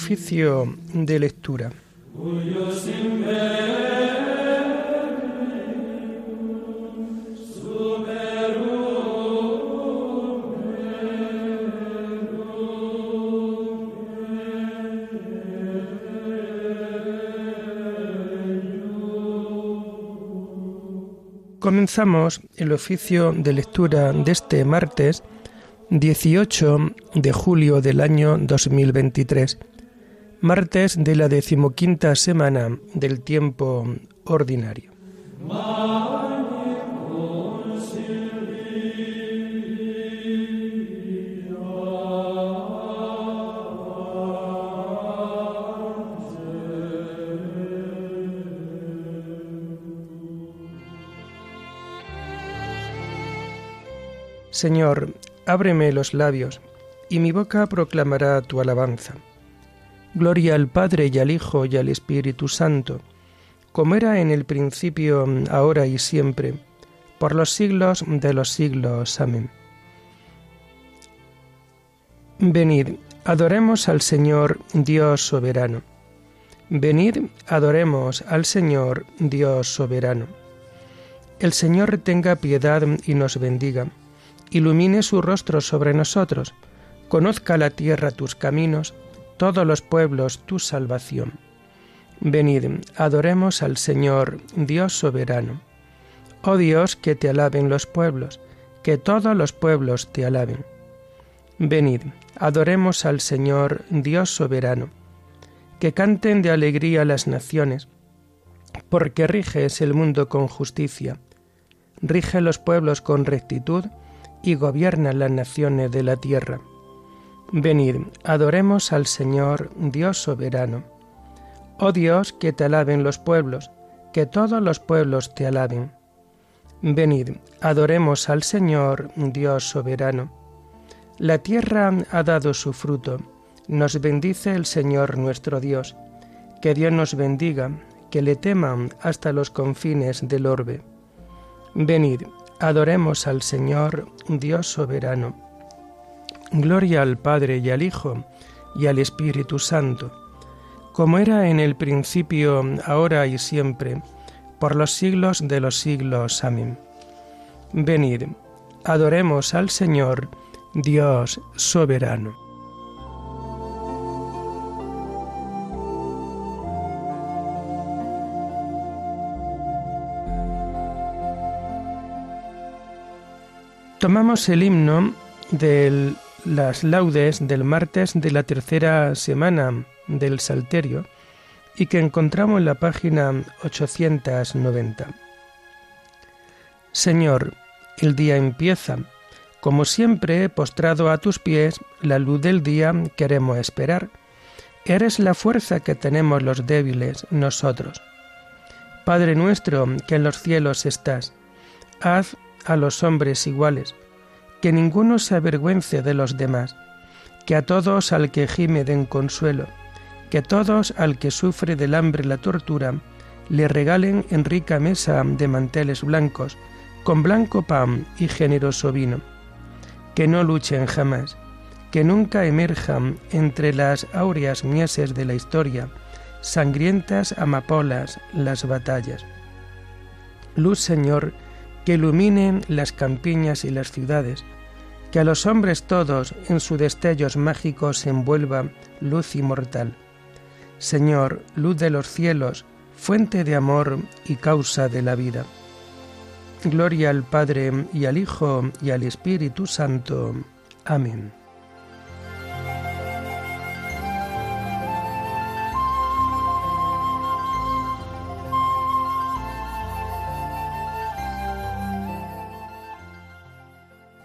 Oficio de lectura. Comenzamos el oficio de lectura de este martes 18 de julio del año 2023, martes de la decimoquinta semana del tiempo ordinario. Señor, ábreme los labios, y mi boca proclamará tu alabanza. Gloria al Padre y al Hijo y al Espíritu Santo, como era en el principio, ahora y siempre, por los siglos de los siglos. Amén. Venid, adoremos al Señor Dios soberano. Venid, adoremos al Señor Dios soberano. El Señor tenga piedad y nos bendiga ilumine su rostro sobre nosotros, conozca la tierra tus caminos, todos los pueblos tu salvación. Venid, adoremos al Señor, Dios soberano. Oh Dios, que te alaben los pueblos, que todos los pueblos te alaben. Venid, adoremos al Señor, Dios soberano. Que canten de alegría las naciones, porque riges el mundo con justicia, rige los pueblos con rectitud, y gobierna las naciones de la tierra. Venid, adoremos al Señor, Dios soberano. Oh Dios, que te alaben los pueblos, que todos los pueblos te alaben. Venid, adoremos al Señor, Dios soberano. La tierra ha dado su fruto, nos bendice el Señor nuestro Dios. Que Dios nos bendiga, que le teman hasta los confines del orbe. Venid, Adoremos al Señor, Dios soberano. Gloria al Padre y al Hijo y al Espíritu Santo, como era en el principio, ahora y siempre, por los siglos de los siglos. Amén. Venid, adoremos al Señor, Dios soberano. Tomamos el himno de las laudes del martes de la tercera semana del Salterio y que encontramos en la página 890. Señor, el día empieza. Como siempre, postrado a tus pies, la luz del día queremos esperar. Eres la fuerza que tenemos los débiles, nosotros. Padre nuestro, que en los cielos estás, haz a los hombres iguales, que ninguno se avergüence de los demás, que a todos al que gime den consuelo, que todos al que sufre del hambre la tortura, le regalen en rica mesa de manteles blancos, con blanco pan y generoso vino, que no luchen jamás, que nunca emerjan entre las áureas mieses de la historia, sangrientas amapolas las batallas. Luz, Señor, que iluminen las campiñas y las ciudades, que a los hombres todos en sus destellos mágicos envuelva luz inmortal. Señor, luz de los cielos, fuente de amor y causa de la vida. Gloria al Padre y al Hijo y al Espíritu Santo. Amén.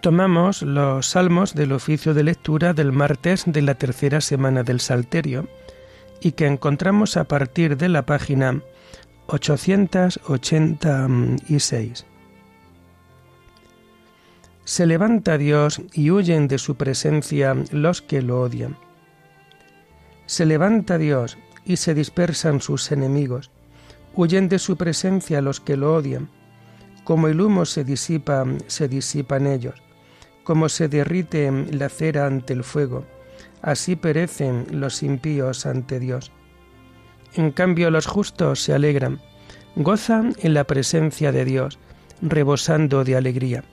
Tomamos los salmos del oficio de lectura del martes de la tercera semana del Salterio y que encontramos a partir de la página 886. Se levanta Dios y huyen de su presencia los que lo odian. Se levanta Dios y se dispersan sus enemigos. Huyen de su presencia los que lo odian. Como el humo se disipa, se disipan ellos como se derrite la cera ante el fuego, así perecen los impíos ante Dios. En cambio los justos se alegran, gozan en la presencia de Dios, rebosando de alegría.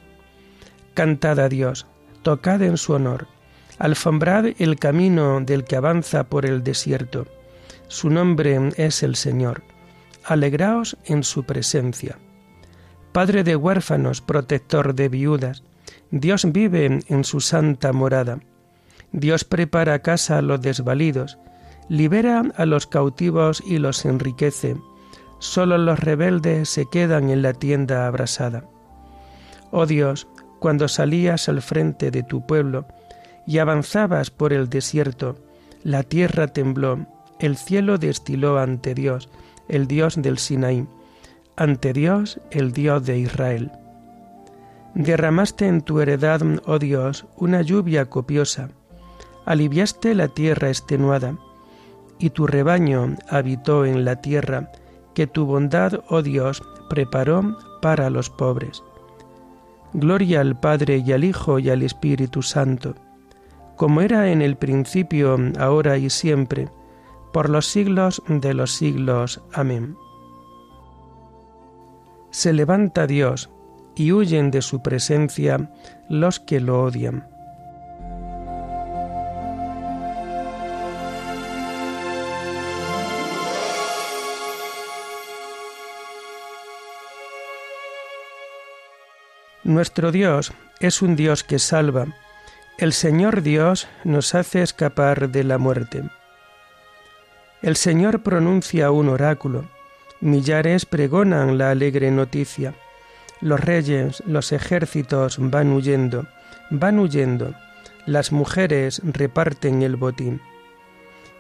Cantad a Dios, tocad en su honor, alfombrad el camino del que avanza por el desierto. Su nombre es el Señor. Alegraos en su presencia. Padre de huérfanos, protector de viudas, Dios vive en su santa morada. Dios prepara casa a los desvalidos, libera a los cautivos y los enriquece. Solo los rebeldes se quedan en la tienda abrasada. Oh Dios, cuando salías al frente de tu pueblo y avanzabas por el desierto, la tierra tembló, el cielo destiló ante Dios, el Dios del Sinaí, ante Dios, el Dios de Israel. Derramaste en tu heredad, oh Dios, una lluvia copiosa, aliviaste la tierra extenuada, y tu rebaño habitó en la tierra que tu bondad, oh Dios, preparó para los pobres. Gloria al Padre y al Hijo y al Espíritu Santo, como era en el principio, ahora y siempre, por los siglos de los siglos. Amén. Se levanta Dios, y huyen de su presencia los que lo odian. Nuestro Dios es un Dios que salva. El Señor Dios nos hace escapar de la muerte. El Señor pronuncia un oráculo. Millares pregonan la alegre noticia. Los reyes, los ejércitos van huyendo, van huyendo. Las mujeres reparten el botín.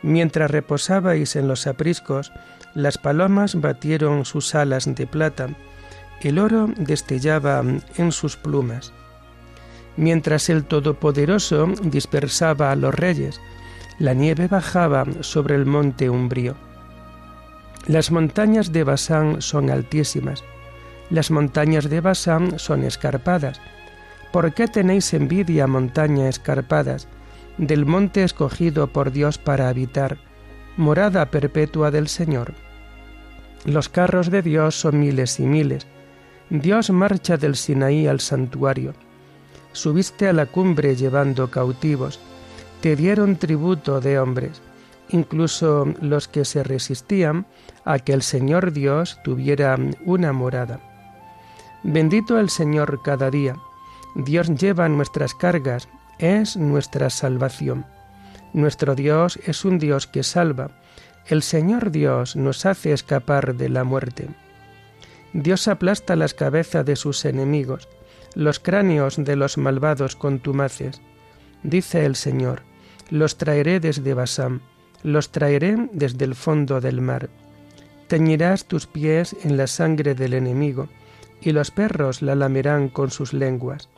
Mientras reposabais en los apriscos, las palomas batieron sus alas de plata, el oro destellaba en sus plumas. Mientras el Todopoderoso dispersaba a los reyes, la nieve bajaba sobre el monte umbrío. Las montañas de Basán son altísimas, las montañas de Basán son escarpadas. ¿Por qué tenéis envidia, montañas escarpadas, del monte escogido por Dios para habitar, morada perpetua del Señor? Los carros de Dios son miles y miles. Dios marcha del Sinaí al santuario. Subiste a la cumbre llevando cautivos. Te dieron tributo de hombres, incluso los que se resistían a que el Señor Dios tuviera una morada. Bendito el Señor cada día. Dios lleva nuestras cargas, es nuestra salvación. Nuestro Dios es un Dios que salva. El Señor Dios nos hace escapar de la muerte. Dios aplasta las cabezas de sus enemigos, los cráneos de los malvados contumaces. Dice el Señor, los traeré desde Basán, los traeré desde el fondo del mar. Teñirás tus pies en la sangre del enemigo, y los perros la lamerán con sus lenguas.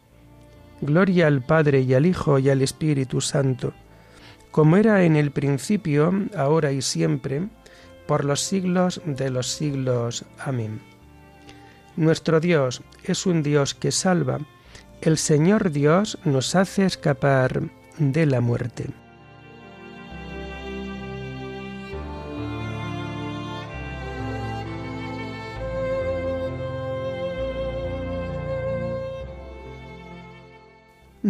Gloria al Padre y al Hijo y al Espíritu Santo, como era en el principio, ahora y siempre, por los siglos de los siglos. Amén. Nuestro Dios es un Dios que salva. El Señor Dios nos hace escapar de la muerte.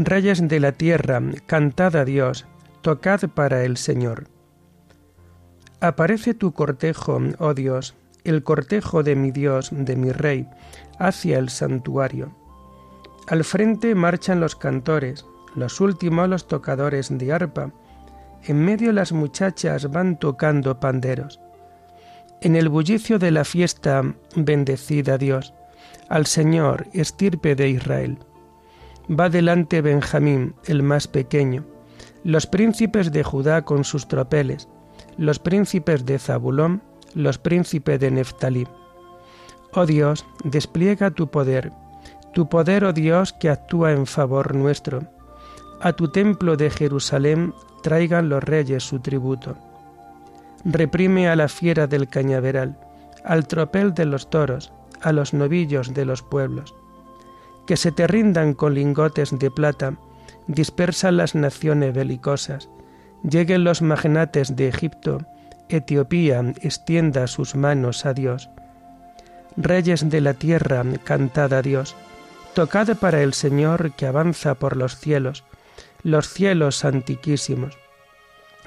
Reyes de la tierra, cantad a Dios, tocad para el Señor. Aparece tu cortejo, oh Dios, el cortejo de mi Dios, de mi Rey, hacia el santuario. Al frente marchan los cantores, los últimos los tocadores de arpa, en medio las muchachas van tocando panderos. En el bullicio de la fiesta, bendecid a Dios, al Señor, estirpe de Israel. Va delante Benjamín, el más pequeño, los príncipes de Judá con sus tropeles, los príncipes de Zabulón, los príncipes de Neftalí. Oh Dios, despliega tu poder, tu poder, oh Dios, que actúa en favor nuestro. A tu templo de Jerusalén traigan los reyes su tributo. Reprime a la fiera del cañaveral, al tropel de los toros, a los novillos de los pueblos que se te rindan con lingotes de plata, dispersa las naciones belicosas, Lleguen los magnates de Egipto, Etiopía extienda sus manos a Dios. Reyes de la tierra, cantad a Dios. Tocad para el Señor que avanza por los cielos, los cielos antiquísimos,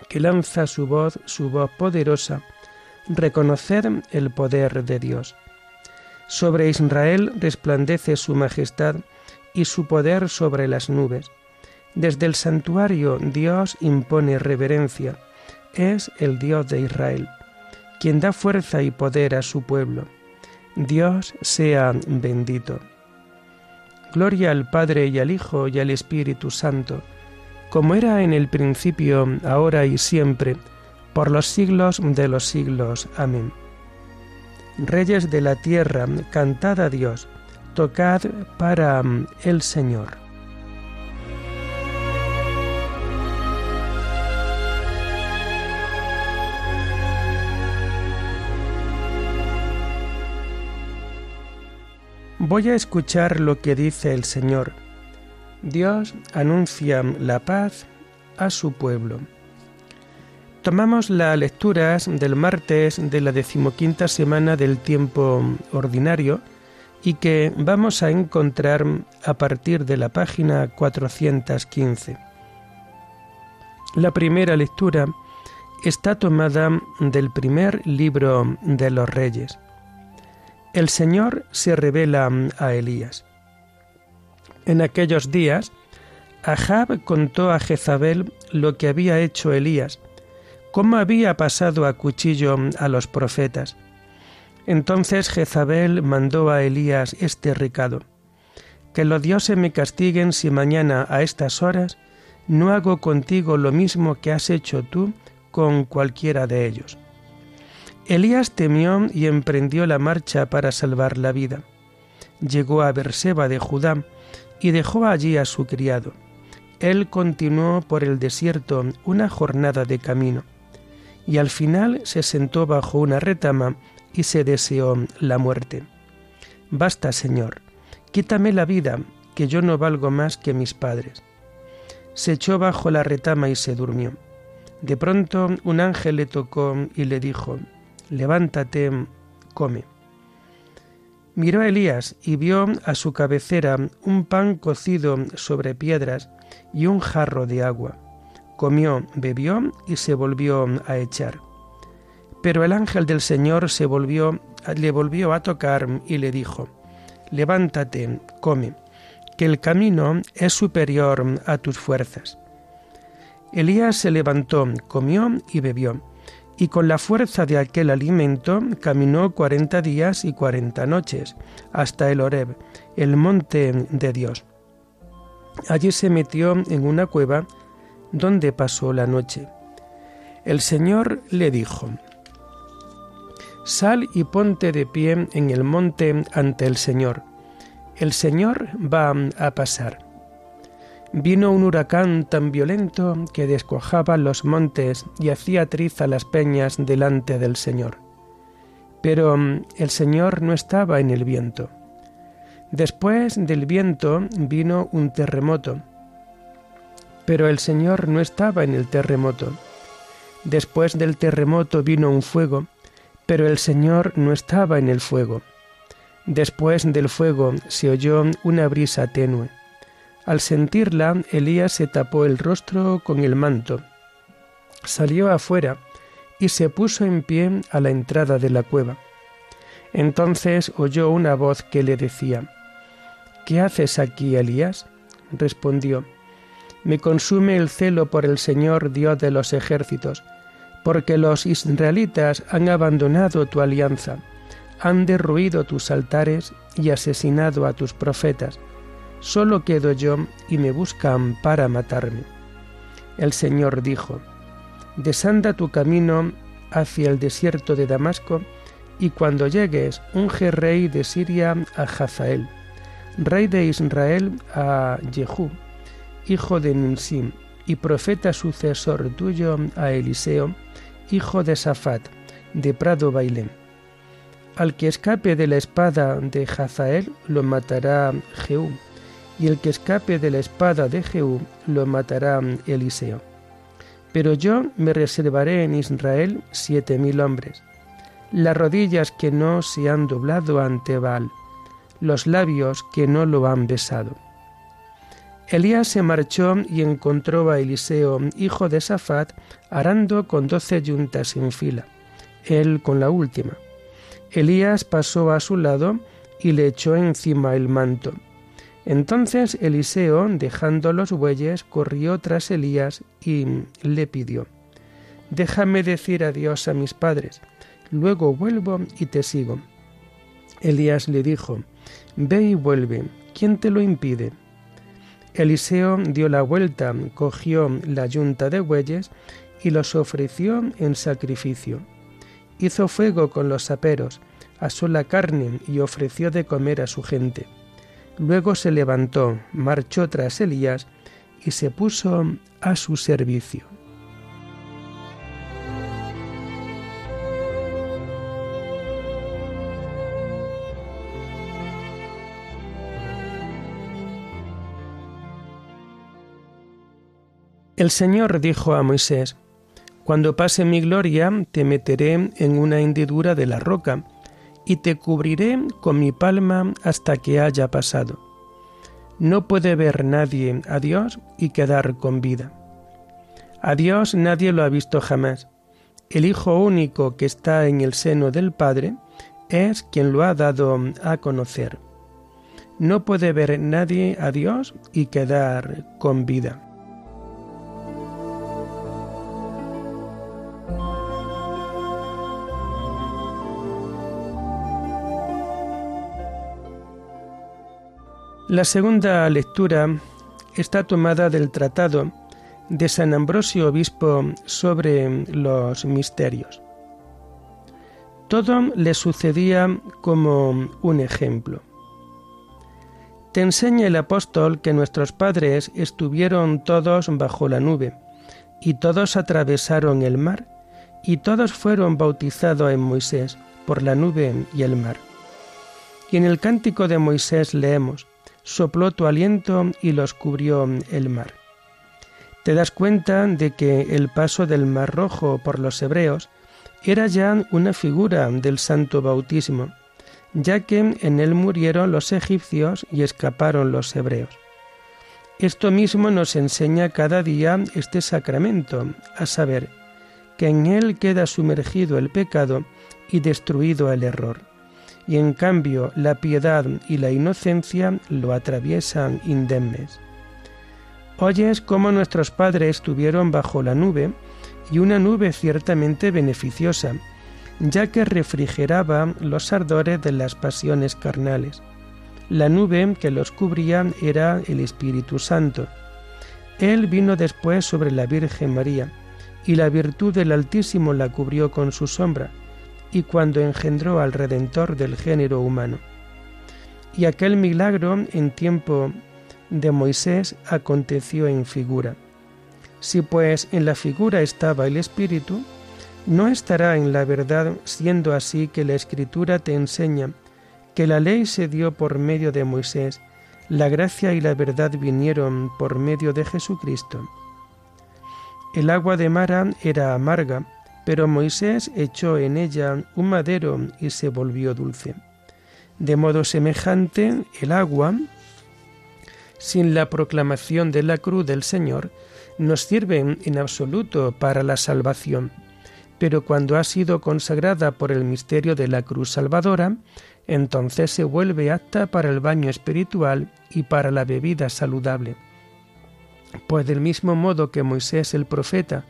que lanza su voz, su voz poderosa. Reconoced el poder de Dios. Sobre Israel resplandece su majestad y su poder sobre las nubes. Desde el santuario Dios impone reverencia. Es el Dios de Israel, quien da fuerza y poder a su pueblo. Dios sea bendito. Gloria al Padre y al Hijo y al Espíritu Santo, como era en el principio, ahora y siempre, por los siglos de los siglos. Amén. Reyes de la tierra, cantad a Dios, tocad para el Señor. Voy a escuchar lo que dice el Señor. Dios anuncia la paz a su pueblo. Tomamos las lecturas del martes de la decimoquinta semana del tiempo ordinario y que vamos a encontrar a partir de la página 415. La primera lectura está tomada del primer libro de los reyes. El Señor se revela a Elías. En aquellos días, Ahab contó a Jezabel lo que había hecho Elías cómo había pasado a cuchillo a los profetas. Entonces Jezabel mandó a Elías este recado, que los dioses me castiguen si mañana a estas horas no hago contigo lo mismo que has hecho tú con cualquiera de ellos. Elías temió y emprendió la marcha para salvar la vida. Llegó a Berseba de Judá y dejó allí a su criado. Él continuó por el desierto una jornada de camino y al final se sentó bajo una retama y se deseó la muerte. Basta, Señor, quítame la vida, que yo no valgo más que mis padres. Se echó bajo la retama y se durmió. De pronto un ángel le tocó y le dijo, Levántate, come. Miró a Elías y vio a su cabecera un pan cocido sobre piedras y un jarro de agua comió, bebió y se volvió a echar. Pero el ángel del Señor se volvió, le volvió a tocar y le dijo, Levántate, come, que el camino es superior a tus fuerzas. Elías se levantó, comió y bebió, y con la fuerza de aquel alimento caminó cuarenta días y cuarenta noches, hasta el Horeb, el monte de Dios. Allí se metió en una cueva donde pasó la noche. El Señor le dijo, Sal y ponte de pie en el monte ante el Señor. El Señor va a pasar. Vino un huracán tan violento que descuajaba los montes y hacía triza las peñas delante del Señor. Pero el Señor no estaba en el viento. Después del viento vino un terremoto pero el Señor no estaba en el terremoto. Después del terremoto vino un fuego, pero el Señor no estaba en el fuego. Después del fuego se oyó una brisa tenue. Al sentirla, Elías se tapó el rostro con el manto. Salió afuera y se puso en pie a la entrada de la cueva. Entonces oyó una voz que le decía, ¿Qué haces aquí, Elías? Respondió, me consume el celo por el Señor Dios de los ejércitos, porque los israelitas han abandonado tu alianza, han derruido tus altares y asesinado a tus profetas. Solo quedo yo y me buscan para matarme. El Señor dijo, Desanda tu camino hacia el desierto de Damasco, y cuando llegues, unge rey de Siria a Hazael, rey de Israel a Jehú, hijo de Nunsim, y profeta sucesor tuyo a Eliseo, hijo de Safat, de Prado Bailén. Al que escape de la espada de Hazael lo matará Jehú, y el que escape de la espada de Jehú lo matará Eliseo. Pero yo me reservaré en Israel siete mil hombres, las rodillas que no se han doblado ante Baal, los labios que no lo han besado. Elías se marchó y encontró a Eliseo, hijo de Safat, arando con doce yuntas en fila, él con la última. Elías pasó a su lado y le echó encima el manto. Entonces Eliseo, dejando los bueyes, corrió tras Elías y le pidió, Déjame decir adiós a mis padres, luego vuelvo y te sigo. Elías le dijo, Ve y vuelve, ¿quién te lo impide? Eliseo dio la vuelta, cogió la yunta de bueyes y los ofreció en sacrificio. Hizo fuego con los aperos, asó la carne y ofreció de comer a su gente. Luego se levantó, marchó tras Elías y se puso a su servicio. El Señor dijo a Moisés, Cuando pase mi gloria, te meteré en una hendidura de la roca, y te cubriré con mi palma hasta que haya pasado. No puede ver nadie a Dios y quedar con vida. A Dios nadie lo ha visto jamás. El Hijo único que está en el seno del Padre es quien lo ha dado a conocer. No puede ver nadie a Dios y quedar con vida. La segunda lectura está tomada del tratado de San Ambrosio Obispo sobre los misterios. Todo le sucedía como un ejemplo. Te enseña el apóstol que nuestros padres estuvieron todos bajo la nube, y todos atravesaron el mar, y todos fueron bautizados en Moisés por la nube y el mar. Y en el cántico de Moisés leemos, sopló tu aliento y los cubrió el mar. Te das cuenta de que el paso del mar rojo por los hebreos era ya una figura del santo bautismo, ya que en él murieron los egipcios y escaparon los hebreos. Esto mismo nos enseña cada día este sacramento, a saber, que en él queda sumergido el pecado y destruido el error y en cambio la piedad y la inocencia lo atraviesan indemnes. Oyes cómo nuestros padres estuvieron bajo la nube, y una nube ciertamente beneficiosa, ya que refrigeraba los ardores de las pasiones carnales. La nube que los cubría era el Espíritu Santo. Él vino después sobre la Virgen María, y la virtud del Altísimo la cubrió con su sombra y cuando engendró al Redentor del género humano. Y aquel milagro en tiempo de Moisés aconteció en figura. Si pues en la figura estaba el Espíritu, ¿no estará en la verdad siendo así que la Escritura te enseña que la ley se dio por medio de Moisés, la gracia y la verdad vinieron por medio de Jesucristo? El agua de Mara era amarga, pero Moisés echó en ella un madero y se volvió dulce. De modo semejante, el agua, sin la proclamación de la cruz del Señor, no sirve en absoluto para la salvación, pero cuando ha sido consagrada por el misterio de la cruz salvadora, entonces se vuelve apta para el baño espiritual y para la bebida saludable. Pues del mismo modo que Moisés el profeta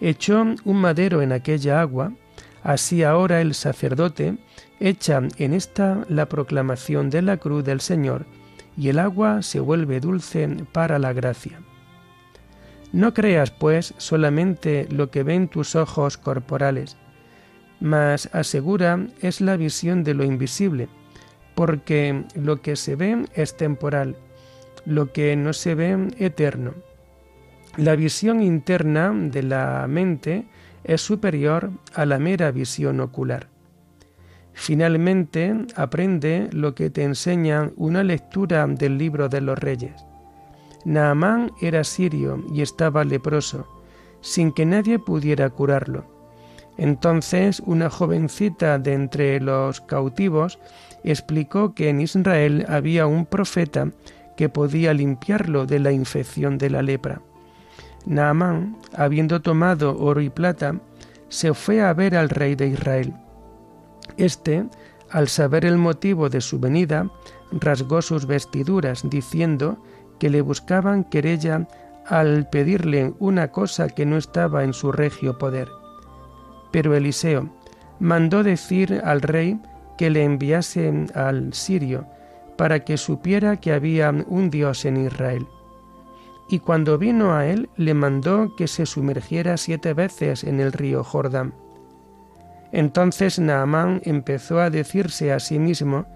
echó un madero en aquella agua, así ahora el sacerdote echa en esta la proclamación de la cruz del Señor, y el agua se vuelve dulce para la gracia. No creas, pues, solamente lo que ven tus ojos corporales, mas asegura es la visión de lo invisible, porque lo que se ve es temporal, lo que no se ve eterno. La visión interna de la mente es superior a la mera visión ocular. Finalmente, aprende lo que te enseña una lectura del libro de los reyes. Naamán era sirio y estaba leproso, sin que nadie pudiera curarlo. Entonces una jovencita de entre los cautivos explicó que en Israel había un profeta que podía limpiarlo de la infección de la lepra. Naamán, habiendo tomado oro y plata, se fue a ver al rey de Israel. Este, al saber el motivo de su venida, rasgó sus vestiduras, diciendo que le buscaban querella al pedirle una cosa que no estaba en su regio poder. Pero Eliseo mandó decir al rey que le enviase al sirio, para que supiera que había un Dios en Israel. Y cuando vino a él, le mandó que se sumergiera siete veces en el río Jordán. Entonces Naamán empezó a decirse a sí mismo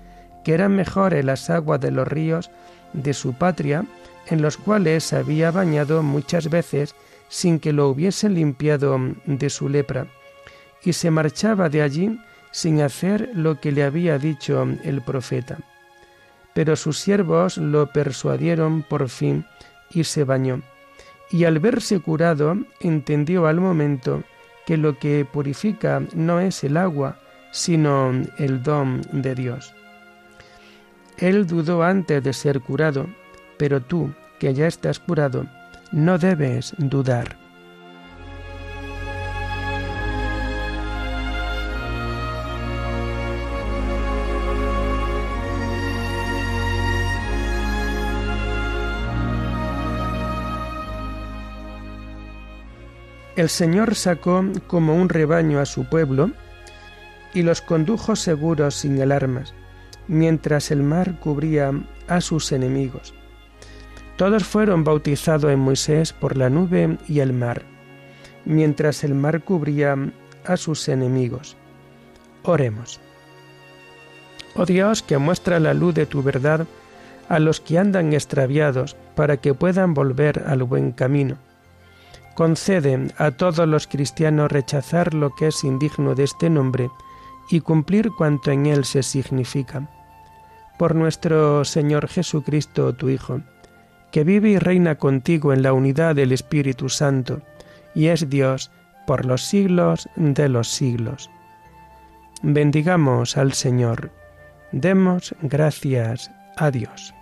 que eran mejores las aguas de los ríos de su patria, en los cuales se había bañado muchas veces sin que lo hubiesen limpiado de su lepra, y se marchaba de allí sin hacer lo que le había dicho el profeta. Pero sus siervos lo persuadieron por fin y se bañó. Y al verse curado, entendió al momento que lo que purifica no es el agua, sino el don de Dios. Él dudó antes de ser curado, pero tú, que ya estás curado, no debes dudar. El Señor sacó como un rebaño a su pueblo y los condujo seguros sin alarmas mientras el mar cubría a sus enemigos. Todos fueron bautizados en Moisés por la nube y el mar, mientras el mar cubría a sus enemigos. Oremos. Oh Dios, que muestra la luz de tu verdad a los que andan extraviados, para que puedan volver al buen camino. Concede a todos los cristianos rechazar lo que es indigno de este nombre y cumplir cuanto en él se significa. Por nuestro Señor Jesucristo, tu Hijo, que vive y reina contigo en la unidad del Espíritu Santo, y es Dios por los siglos de los siglos. Bendigamos al Señor. Demos gracias a Dios.